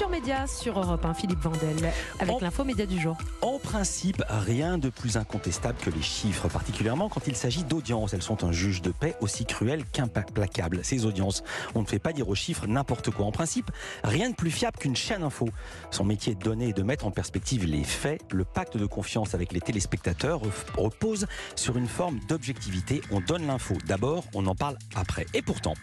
Culture Média sur Europe 1, Philippe Vandel, avec l'info média du jour. En principe, rien de plus incontestable que les chiffres, particulièrement quand il s'agit d'audience. Elles sont un juge de paix aussi cruel qu'implacable. Ces audiences, on ne fait pas dire aux chiffres n'importe quoi. En principe, rien de plus fiable qu'une chaîne info. Son métier est de donner et de mettre en perspective les faits. Le pacte de confiance avec les téléspectateurs repose sur une forme d'objectivité. On donne l'info d'abord, on en parle après. Et pourtant,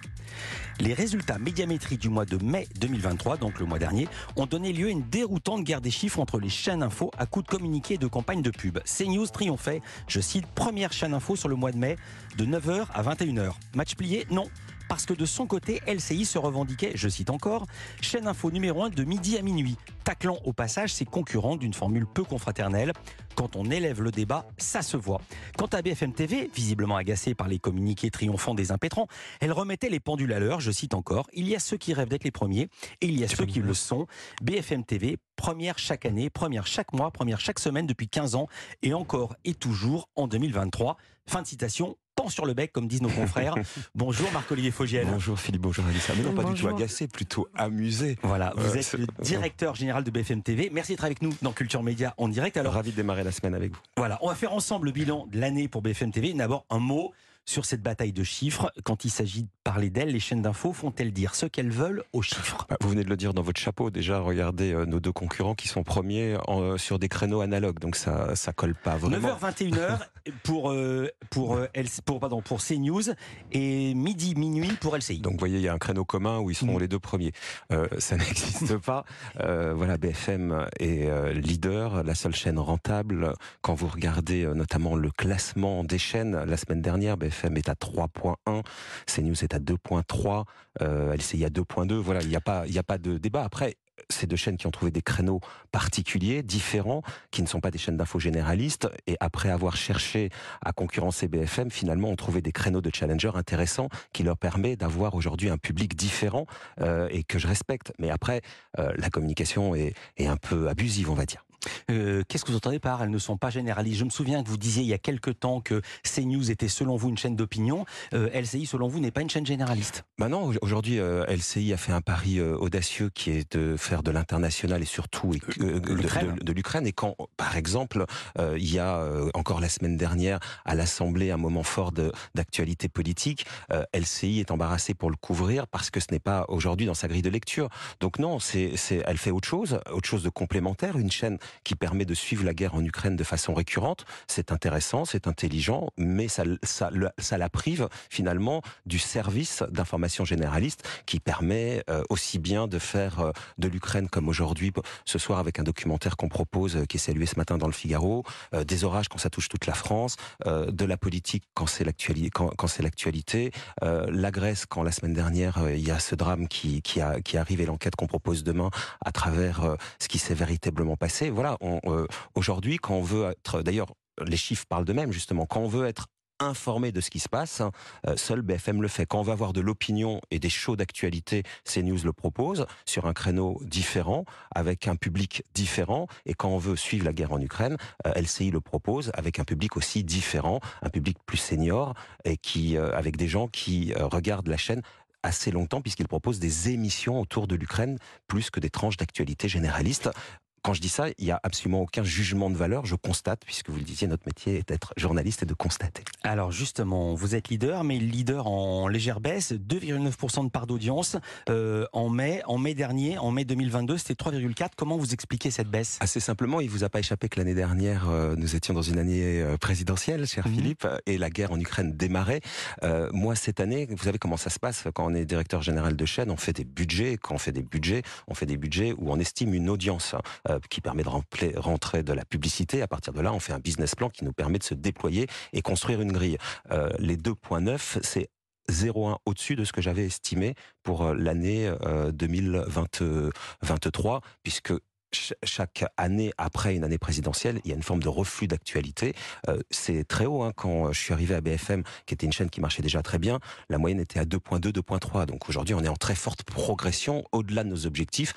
les résultats médiamétriques du mois de mai 2023, donc le mois dernier, ont donné lieu à une déroutante guerre des chiffres entre les chaînes info à coups de communiqués et de campagnes de pub. CNews triomphait, je cite, première chaîne info sur le mois de mai, de 9h à 21h. Match plié Non parce que de son côté, LCI se revendiquait, je cite encore, chaîne info numéro 1 de midi à minuit, taclant au passage ses concurrents d'une formule peu confraternelle. Quand on élève le débat, ça se voit. Quant à BFM TV, visiblement agacée par les communiqués triomphants des impétrants, elle remettait les pendules à l'heure, je cite encore, il y a ceux qui rêvent d'être les premiers et il y a ceux qui le sont. BFM TV, première chaque année, première chaque mois, première chaque semaine depuis 15 ans et encore et toujours en 2023. Fin de citation, pan sur le bec, comme disent nos confrères. bonjour Marc-Olivier Fogiel. Bonjour Philippe, bonjour Alissa. Mais non, pas du tout agacé, plutôt amusé. Voilà, vous êtes le directeur général de BFM TV. Merci d'être avec nous dans Culture Média en direct. Alors, Ravi de démarrer la semaine avec vous. Voilà, on va faire ensemble le bilan de l'année pour BFM TV. D'abord, un mot sur cette bataille de chiffres. Quand il s'agit de parler d'elles, les chaînes d'infos font-elles dire ce qu'elles veulent aux chiffres? Bah, Vous venez de le dire dans votre chapeau. Déjà, regardez euh, nos deux concurrents qui sont premiers euh, sur des créneaux analogues. Donc ça ça colle pas vraiment. 9h, 21h pour, euh, pour, pour, pardon, pour CNews et midi, minuit pour LCI. Donc vous voyez, il y a un créneau commun où ils seront mm. les deux premiers. ça n'existe pas. voilà, BFM est leader, la seule chaîne rentable. Quand vous regardez notamment le classement des chaînes, la semaine dernière, BFM BFM est à 3.1, CNews est à 2.3, euh, LCI à 2.2. Voilà, il n'y a pas, a pas de débat. Après, ces deux chaînes qui ont trouvé des créneaux particuliers, différents, qui ne sont pas des chaînes d'infos généralistes, et après avoir cherché à concurrencer BFM, finalement ont trouvé des créneaux de challenger intéressants qui leur permet d'avoir aujourd'hui un public différent euh, et que je respecte. Mais après, euh, la communication est un peu abusive, on va dire. Euh, qu'est-ce que vous entendez par elles ne sont pas généralistes? Je me souviens que vous disiez il y a quelque temps que CNews était selon vous une chaîne d'opinion. Euh, LCI, selon vous, n'est pas une chaîne généraliste? Bah non, aujourd'hui, euh, LCI a fait un pari audacieux qui est de faire de l'international et surtout de, l'Ukraine. Et quand, par exemple, il y a encore la semaine dernière à l'Assemblée un moment fort d'actualité politique, LCI est embarrassée pour le couvrir parce que ce n'est pas aujourd'hui dans sa grille de lecture. Donc non, c'est, elle fait autre chose, autre chose de complémentaire, une chaîne qui permet de suivre la guerre en Ukraine de façon récurrente. C'est intéressant, c'est intelligent, mais ça, ça, ça la prive finalement du service d'information généraliste qui permet euh, aussi bien de faire euh, de l'Ukraine comme aujourd'hui, ce soir avec un documentaire qu'on propose, euh, qui est salué ce matin dans le Figaro, des orages quand ça touche toute la France, de la politique quand c'est l'actualité, la Grèce quand la semaine dernière il y a ce drame qui, qui arrive et l'enquête qu'on propose demain à travers ce qui s'est véritablement passé voilà, euh, aujourd'hui, quand on veut être, d'ailleurs, les chiffres parlent d'eux-mêmes justement. Quand on veut être informé de ce qui se passe, euh, seul BFM le fait. Quand on va avoir de l'opinion et des shows d'actualité, CNews le propose sur un créneau différent, avec un public différent. Et quand on veut suivre la guerre en Ukraine, euh, LCI le propose avec un public aussi différent, un public plus senior et qui, avec des gens qui regardent la chaîne assez longtemps puisqu'il propose des émissions autour de l'Ukraine plus que des tranches d'actualité généralistes quand je dis ça, il n'y a absolument aucun jugement de valeur. Je constate, puisque vous le disiez, notre métier est d'être journaliste et de constater. Alors justement, vous êtes leader, mais leader en légère baisse, 2,9% de part d'audience euh, en mai. En mai dernier, en mai 2022, c'était 3,4. Comment vous expliquez cette baisse? Assez simplement, il vous a pas échappé que l'année dernière, euh, nous étions dans une année euh, présidentielle, cher mhm. Philippe, et la guerre en Ukraine démarrait. moi, cette année, vous savez comment ça se passe quand on est directeur général de chaîne, on fait des budgets. Quand on fait des budgets, on fait des budgets où on estime une audience. Euh, qui permet de rentrer de la publicité. À partir de là, on fait un business plan qui nous permet de se déployer et construire une grille. Euh, les 2.9, c'est 0,1 au-dessus de ce que j'avais estimé pour euh, l'année 2023, puisque chaque année après une année présidentielle, il y a une forme de reflux d'actualité. c'est très haut. Hein, quand je suis arrivé à BFM, qui était une chaîne qui marchait déjà très bien, la moyenne était à 2.2, 2.3. Donc aujourd'hui, on est en très forte progression au-delà de nos objectifs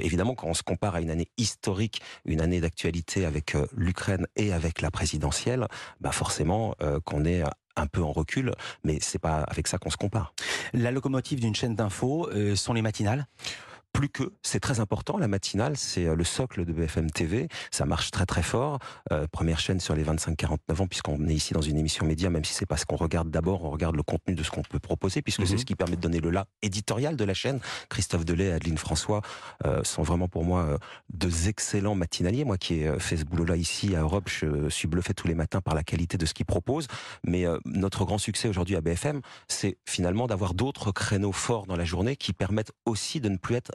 évidemment, quand on se compare à une année historique, une année d'actualité avec euh, l'Ukraine et avec la présidentielle, bah forcément euh, qu'on est un peu en recul, mais c'est pas avec ça qu'on se compare. La locomotive d'une chaîne d'info euh, sont les matinales? Plus que, c'est très important. La matinale, c'est euh, le socle de BFM TV. Ça marche très très fort. Euh, première chaîne sur les 25-49 ans, puisqu'on est ici dans une émission média, même si c'est pas ce qu'on regarde d'abord, on regarde le contenu de ce qu'on peut proposer, puisque c'est mhm. ce qui permet de donner le là éditorial de la chaîne. Christophe Delay et Adeline François euh, sont vraiment pour moi euh, deux excellents matinaliers. Moi qui ai fait ce boulot-là ici à Europe, je suis bluffé tous les matins par la qualité de ce qu'ils proposent. Mais notre grand succès aujourd'hui à BFM, c'est finalement d'avoir d'autres créneaux forts dans la journée qui permettent aussi de ne plus être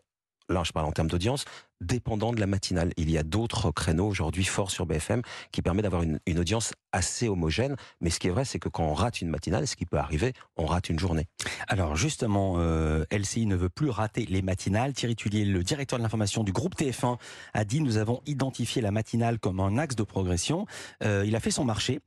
là je parle en termes d'audience, dépendant de la matinale. Il y a d'autres créneaux aujourd'hui forts sur BFM qui permettent d'avoir une, audience assez homogène. Mais ce qui est vrai, c'est que quand on rate une matinale, ce qui peut arriver, on rate une journée. Alors justement, euh, LCI ne veut plus rater les matinales. Thierry Tullier, le directeur de l'information du groupe TF1, a dit nous avons identifié la matinale comme un axe de progression. Euh, il a fait son marché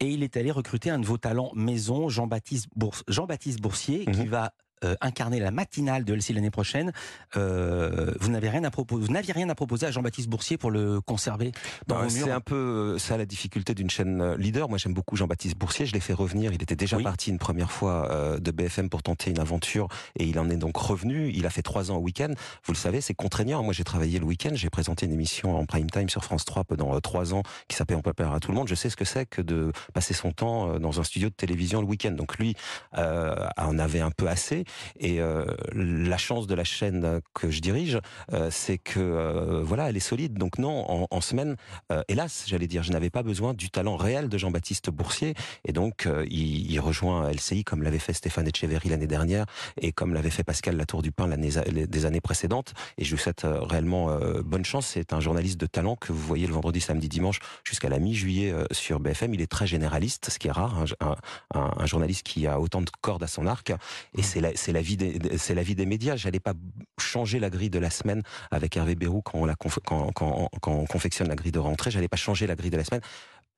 et il est allé recruter un de vos talents maison, Jean-Baptiste Jean Boursier, qui mhm. va euh, incarner la matinale de LCI l'année prochaine, euh, vous n'avez rien à proposer, vous n'aviez rien à proposer à Jean-Baptiste Boursier pour le conserver bah, C'est un peu ça la difficulté d'une chaîne euh, leader. Moi, j'aime beaucoup Jean-Baptiste Boursier. Je l'ai fait revenir. Il était déjà parti une première fois de BFM pour tenter une aventure et il en est donc revenu. Il a fait trois ans au week-end. Vous le savez, c'est contraignant. Moi, j'ai travaillé le week-end. J'ai présenté une émission en prime time sur France 3 pendant trois ans qui s'appelle On peut perdre à tout le monde. Je sais ce que c'est que de passer son temps dans un studio de télévision le week-end. Donc lui en avait un peu assez. Et euh, la chance de la chaîne que je dirige, euh, c'est que euh, voilà, elle est solide. Donc non, en, semaine, hélas, j'allais dire, je n'avais pas besoin du talent réel de Jean-Baptiste Boursier. Et donc il, il, rejoint LCI comme l'avait fait Stéphane Etcheverry l'année dernière et comme l'avait fait Pascal Latour du Pin l'année des années précédentes. Et je vous souhaite réellement bonne chance. C'est un journaliste de talent que vous voyez le vendredi, samedi, dimanche jusqu'à la mi-juillet sur BFM. Il est très généraliste, ce qui est rare. Un, un, un journaliste qui a autant de cordes à son arc. Et mmh. c'est la, c'est la vie des, médias. J'allais pas changer la grille de la semaine avec Hervé Bérou quand on, confectionne la grille de rentrée. J'allais pas changer la grille de la semaine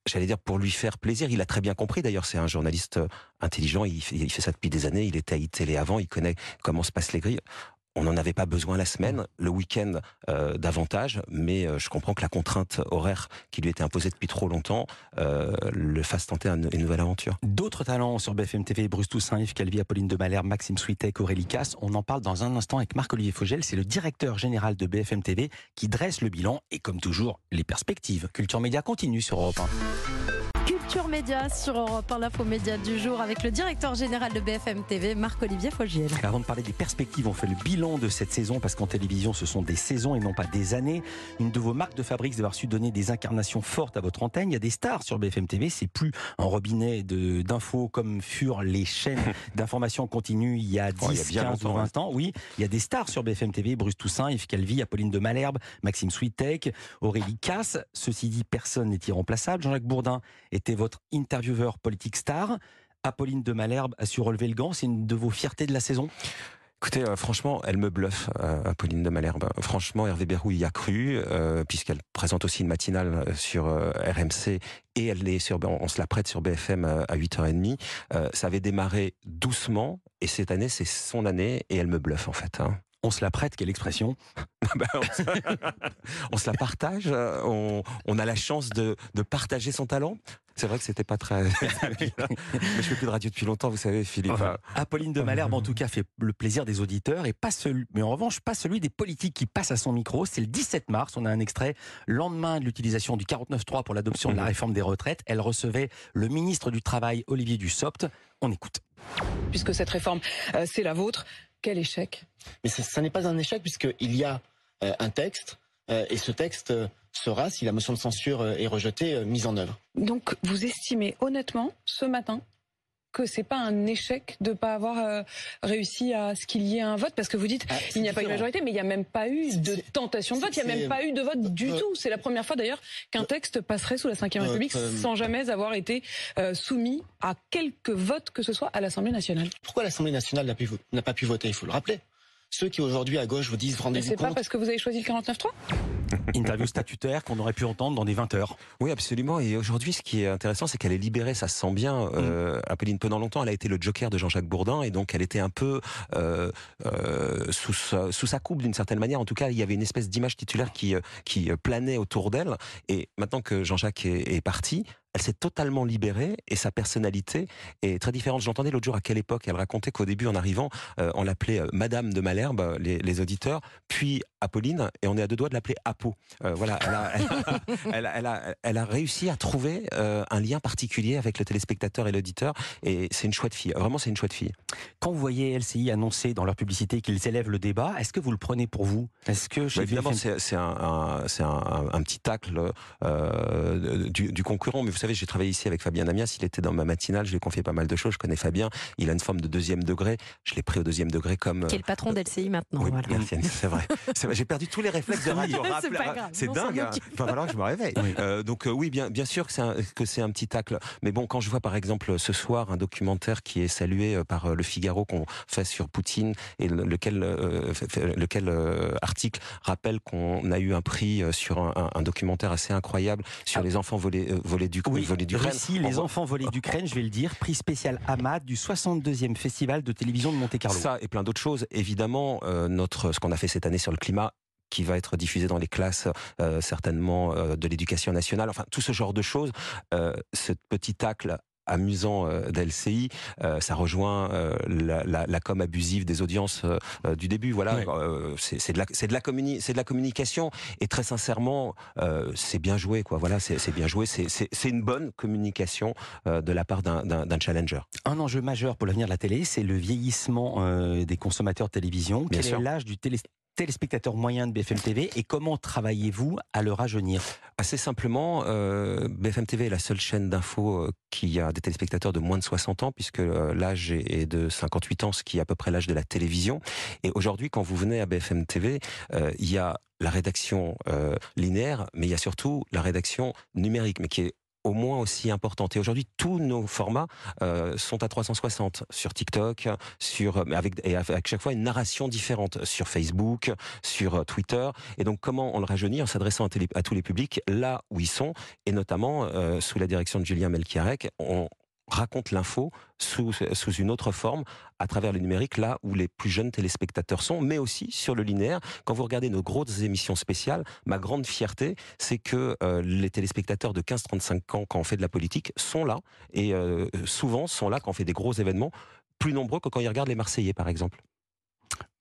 j'allais dire pour lui faire plaisir. Il a très bien compris d'ailleurs, c'est un journaliste intelligent, il fait, il ça depuis des années, il était à iTélé avant, il connaît comment se passent les grilles on n'en avait pas besoin la semaine, le week-end euh, davantage, mais euh, je comprends que la contrainte horaire qui lui était imposée depuis trop longtemps euh, le fasse tenter une, nouvelle aventure. D'autres talents sur BFM TV, Bruce Toussaint, Yves Calvi, Apolline de Maxime Switek, Aurélie Casse. On en parle dans un instant avec Marc-Olivier Fogel, c'est le directeur général de BFM TV qui dresse le bilan et comme toujours, les perspectives. Culture Média continue sur Europe 1. Culture Média sur Europe 1, l'info média du jour avec le directeur général de BFM TV, Marc-Olivier Fogiel. Avant de parler des perspectives, on fait le bilan de cette saison parce qu'en télévision, ce sont des saisons et non pas des années. Une de vos marques de fabrique d'avoir su donner des incarnations fortes à votre antenne. Il y a des stars sur BFM TV. C'est plus un robinet d'infos comme furent les chaînes d'information continue il y a 10, 15 ou 20 ans. Oui, il y a des stars sur BFM TV. Bruce Toussaint, Yves Calvi, Apolline de Malherbe, Maxime Switek, Aurélie Casse. Ceci dit, personne n'est irremplaçable. Jean-Jacques Bourdin était votre intervieweur politique star. Apolline de Malherbe a su relever le gant. C'est une de vos fiertés de la saison? Écoutez, euh, franchement, elle me bluffe, euh, Apolline de Malherbe. Franchement, Hervé Berrou y a cru, euh, puisqu'elle présente aussi une matinale sur RMC et elle est sur, on se la prête sur BFM à 8h30. ça avait démarré doucement et cette année, c'est son année et elle me bluffe en fait. Hein. On se la prête, quelle expression? on, se... la partage, on, a la chance de, partager son talent. C'est vrai que c'était pas très. Mais je fais plus de radio depuis longtemps, vous savez, Philippe. Apolline de Malherbe, en tout cas, fait le plaisir des auditeurs et pas celui, mais en revanche, pas celui des politiques qui passent à son micro. C'est le 17 mars. On a un extrait lendemain de l'utilisation du 49.3 pour l'adoption de la mhm. réforme des retraites. Elle recevait le ministre du Travail, Olivier Dussopt. On écoute. Puisque cette réforme, euh, c'est la vôtre, quel échec? Mais ça, n'est pas un échec puisqu'il y a euh, un texte euh, et ce texte sera, si la motion de censure est rejetée, mise en œuvre. Donc vous estimez honnêtement ce matin que c'est pas un échec de pas avoir euh, réussi à ce qu'il y ait un vote? Parce que vous dites ah, il n'y a pas eu de majorité mais il n'y a même pas eu de tentation de vote, il n'y a même pas eu de vote du euh, tout. C'est la première fois d'ailleurs qu'un euh, texte passerait sous la Ve République sans jamais avoir été soumis à quelques votes que ce soit à l'Assemblée nationale. Pourquoi l'Assemblée nationale n'a pas pu voter? Il faut le rappeler ceux qui aujourd'hui à gauche vous disent rendez-vous compte. C'est pas parce que vous avez choisi le 49.3 Interview statutaire qu'on aurait pu entendre dans des 20 heures. Oui, absolument. Et aujourd'hui, ce qui est intéressant, c'est qu'elle est libérée, ça se sent bien. Euh, mm. Apolline, pendant longtemps, elle a été le joker de Jean-Jacques Bourdin, et donc elle était un peu euh, euh, sous, sa, sous sa coupe d'une certaine manière. En tout cas, il y avait une espèce d'image titulaire qui, qui planait autour d'elle. Et maintenant que Jean-Jacques est, est parti, elle s'est totalement libérée et sa personnalité est très différente. J'entendais l'autre jour à quelle époque elle racontait qu'au début, en arrivant, on l'appelait Madame de Malherbe, les, les, auditeurs, puis Apolline, et on est à deux doigts de l'appeler Apo. voilà, elle a, elle, a, elle, a, elle a, réussi à trouver un lien particulier avec le téléspectateur et l'auditeur, et c'est une chouette fille. Vraiment, c'est une chouette fille. Quand vous voyez LCI annoncer dans leur publicité qu'ils élèvent le débat, est-ce que vous le prenez pour vous? Est-ce que bah, évidemment c'est un, un, un, un, petit tacle euh, du, du, concurrent, mais vous savez, j'ai travaillé ici avec Fabien Amias, il était dans ma matinale, je lui ai confié pas mal de choses, je connais Fabien, il a une forme de deuxième degré, je l'ai pris au deuxième degré comme... Qui est le patron d'LCI maintenant. Oui, voilà. c'est vrai. J'ai perdu tous les réflexes de radio. c'est dingue, hein. il va falloir que je me réveille. Euh, donc euh, oui, bien, bien sûr que c'est un, petit tacle, mais bon, quand je vois par exemple ce soir un documentaire qui est salué euh, par Le Figaro qu'on fait sur Poutine et lequel, lequel article rappelle qu'on a eu un prix sur un, un documentaire assez incroyable sur ah. les enfants volés, volés du oui, volés d'Ukraine. les enfants volés d'Ukraine, je vais le dire, prix spécial AMAD du 62e festival de télévision de Monte-Carlo. Ça et plein d'autres choses. Évidemment, euh, notre ce qu'on a fait cette année sur le climat qui va être diffusé dans les classes euh, certainement euh, de l'éducation nationale, enfin tout ce genre de choses, ce petit tacle amusant euh, d'LCI, euh, ça rejoint euh, la, la, la, com abusive des audiences du début. Voilà, c'est de la c'est de la c'est de la communication et très sincèrement, c'est bien joué quoi. Voilà, c'est bien joué. C'est une bonne communication de la part d'un challenger. Un enjeu majeur pour l'avenir de la télé, c'est le vieillissement des consommateurs de télévision. Quel est l'âge du télé téléspectateur moyen de BFM TV et comment travaillez-vous à le rajeunir Assez simplement, euh, BFM TV est la seule chaîne d'info euh, qui a des téléspectateurs de moins de 60 ans puisque euh, l'âge est de 58 ans, ce qui est à peu près l'âge de la télévision. Et aujourd'hui, quand vous venez à BFM TV, il y a la rédaction linéaire, mais il y a surtout la rédaction numérique, mais qui est au moins aussi importante. Et aujourd'hui, tous nos formats euh, sont à 360 sur TikTok, sur avec et avec chaque fois une narration différente sur Facebook, sur euh, Twitter. Et donc, comment on le rajeunit en s'adressant à, tous les publics là où ils sont, et notamment euh, sous la direction de Julien Melchiarek, raconte l'info sous, sous une autre forme à travers le numérique, là où les plus jeunes téléspectateurs sont, mais aussi sur le linéaire. Quand vous regardez nos grosses émissions spéciales, ma grande fierté, c'est que euh, les téléspectateurs de 15-35 ans, quand on fait de la politique, sont là, et euh, souvent sont là quand on fait des gros événements, plus nombreux que quand ils regardent les Marseillais, par exemple.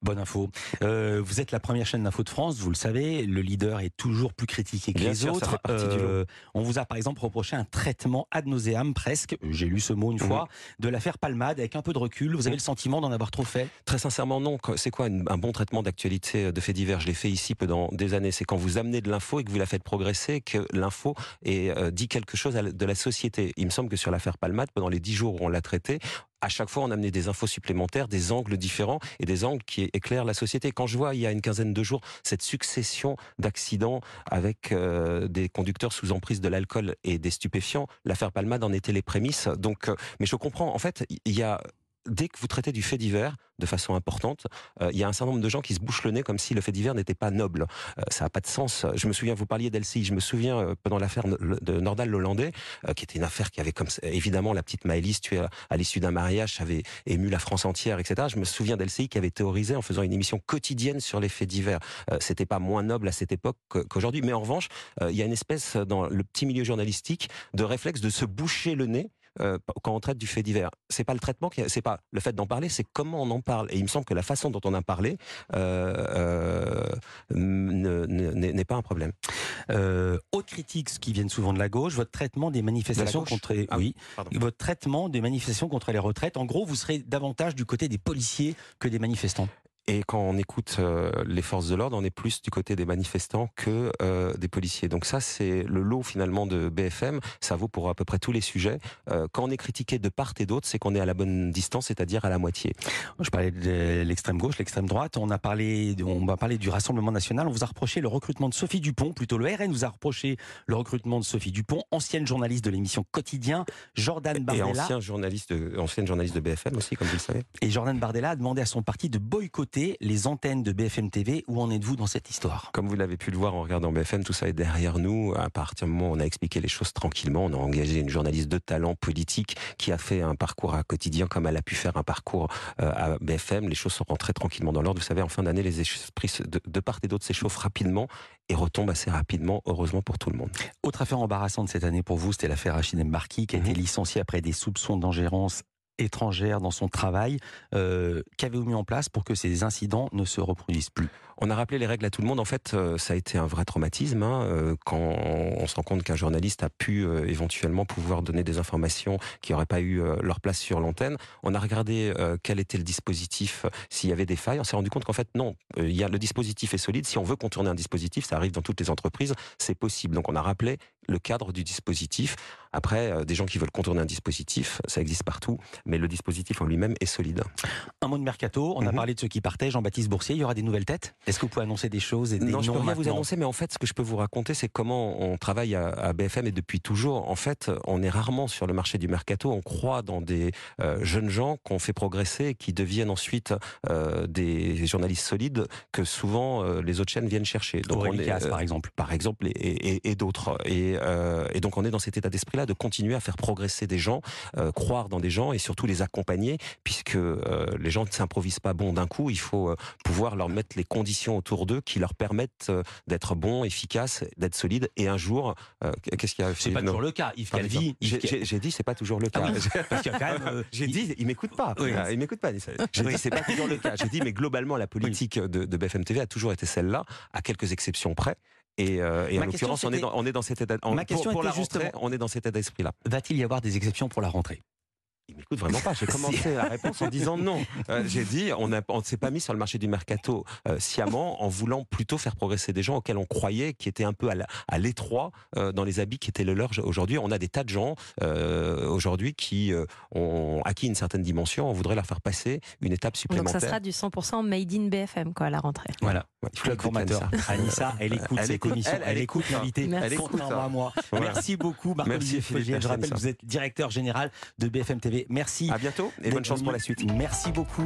Bonne info. Euh, vous êtes la première chaîne d'info de France, vous le savez. Le leader est toujours plus critiqué que les autres. Euh, on vous a par exemple reproché un traitement ad nauseam presque, j'ai lu ce mot une mhm. fois, de l'affaire Palmade avec un peu de recul. Vous avez le sentiment d'en avoir trop fait? Très sincèrement, non. C'est quoi un bon traitement d'actualité euh, de faits divers? Je l'ai fait ici pendant des années. C'est quand vous amenez de l'info et que vous la faites progresser, que l'info dit quelque chose de la société. Il me semble que sur l'affaire Palmade, pendant les dix jours où on l'a traité, à chaque fois, on amenait des infos supplémentaires, des angles différents et des angles qui éclairent la société. Quand je vois, il y a une quinzaine de jours, cette succession d'accidents avec euh, des conducteurs sous emprise de l'alcool et des stupéfiants, l'affaire Palmade en était les prémices. Donc, euh, mais je comprends. En fait, il y a dès que vous traitez du fait divers de façon importante, euh, il y a un certain nombre de gens qui se bouchent le nez comme si le fait divers n'était pas noble. Euh, ça n'a pas de sens. Je me souviens, vous parliez d'Elsie, je me souviens euh, pendant l'affaire de Nordal Lollandais, qui était une affaire qui avait comme évidemment la petite Maëlys tuée à, l'issue d'un mariage, avait ému la France entière, etc. Je me souviens d'Elsie qui avait théorisé en faisant une émission quotidienne sur les faits divers. C'était pas moins noble à cette époque qu'aujourd'hui, mais en revanche, il y a une espèce dans le petit milieu journalistique de réflexe de se boucher le nez euh, quand on traite du fait divers. C'est pas le traitement, c'est pas le fait d'en parler, c'est comment on en parle. Et il me semble que la façon dont on a parlé euh, euh n'est pas un problème. Euh, autre critique qui viennent souvent de la gauche, votre traitement des manifestations contre, ah oui, votre traitement des manifestations contre les retraites. En gros, vous serez davantage du côté des policiers que des manifestants. Et quand on écoute euh, les forces de l'ordre, on est plus du côté des manifestants que euh, des policiers. Donc ça, c'est le lot finalement de BFM. Ça vaut pour à peu près tous les sujets. Euh, quand on est critiqué de part et d'autre, c'est qu'on est à la bonne distance, c'est-à-dire à la moitié. Je parlais de l'extrême gauche, l'extrême droite. On a parlé, on va parler du Rassemblement national. On vous a reproché le recrutement de Sophie Dupont, plutôt le RN vous a reproché le recrutement de Sophie Dupont, ancienne journaliste de l'émission Quotidien. Jordan Bardella. Et ancien journaliste de, ancienne journaliste de BFM aussi, comme vous le savez. Et Jordan Bardella a demandé à son parti de boycotter les antennes de BFM TV. Où en êtes-vous dans cette histoire? Comme vous l'avez pu le voir en regardant BFM, tout ça est derrière nous. À partir du moment où on a expliqué les choses tranquillement, on a engagé une journaliste de talent politique qui a fait un parcours à quotidien comme elle a pu faire un parcours euh, à BFM. Les choses sont rentrées tranquillement dans l'ordre. Vous savez, en fin d'année, les esprits de, part et d'autre s'échauffent rapidement et retombent assez rapidement, heureusement pour tout le monde. Autre affaire embarrassante cette année pour vous, c'était l'affaire Rachid Mbarki qui a été Mhm. licencié après des soupçons d'ingérence étrangère dans son travail. Euh, Qu'avez-vous mis en place pour que ces incidents ne se reproduisent plus? On a rappelé les règles à tout le monde. En fait, euh, ça a été un vrai traumatisme hein, euh, quand on se rend compte qu'un journaliste a pu euh, éventuellement pouvoir donner des informations qui n'auraient pas eu leur place sur l'antenne. On a regardé quel était le dispositif, s'il y avait des failles. On s'est rendu compte qu'en fait, non, le dispositif est solide. Si on veut contourner un dispositif, ça arrive dans toutes les entreprises, c'est possible. Donc on a rappelé le cadre du dispositif. Après, euh, des gens qui veulent contourner un dispositif, ça existe partout, mais le dispositif en lui-même est solide. Un mot de mercato, on a Mhm. parlé de ceux qui partaient. Jean-Baptiste Boursier, il y aura des nouvelles têtes? Est-ce que vous pouvez annoncer des choses et des Non, je peux noms rien vous annoncer, mais en fait, ce que je peux vous raconter, c'est comment on travaille à, BFM et depuis toujours. En fait, on est rarement sur le marché du mercato. On croit dans des euh, jeunes gens qu'on fait progresser et qui deviennent ensuite euh, des journalistes solides que souvent euh, les autres chaînes viennent chercher. Aurélie on est, Casse, euh, par exemple. par exemple, et, et- et d'autres. Et, euh, et donc on est dans cet état d'esprit-là de continuer à faire progresser des gens, euh, croire dans des gens et surtout les accompagner, puisque euh, les gens ne s'improvisent pas bons d'un coup. Il faut pouvoir leur mettre les conditions autour d'eux qui leur permettent d'être bons, efficaces, d'être solides. Et un jour, qu'est-ce qu'il y a C'est pas toujours le cas. Yves Calvi, j'ai- dit c'est pas toujours le cas. Ah oui, parce qu'il y a quand même, J'ai dit, il m'écoute pas. Oui. Il m'écoute pas. J'ai dit, c'est pas toujours le cas. J'ai dit, mais globalement, la politique de, de BFM TV a toujours été celle-là, à quelques exceptions près. Et, euh, et en l'occurrence, on est dans, on est dans cet état. en- Ma pour- question pour, la était rentrée, justement- on est dans cet état d'esprit-là. va-t-il y avoir des exceptions pour la rentrée? Il m'écoute vraiment pas. J'ai commencé la réponse en disant non. Euh, J'ai dit, on ne on s'est pas mis sur le marché du mercato euh, sciemment en voulant plutôt faire progresser des gens auxquels on croyait qui étaient un peu à l'étroit euh, dans les habits qui étaient le leur. Aujourd'hui, on a des tas de gens euh, aujourd'hui qui euh, ont acquis une certaine dimension. On voudrait leur faire passer une étape Donc supplémentaire. ça sera du 100% made in BFM quoi à la rentrée. Voilà. Ouais, il faut formateur. Anissa. Elle écoute Elle écoute, commissions. elle, elle écoute écoute, l'invité. Merci. Elle écoute, Contrairement hein. à moi. Voilà. Merci beaucoup, Marc-Olivier. Je rappelle que vous êtes directeur général de BFM TV. Merci. À bientôt et bonne chance pour la suite. Merci beaucoup.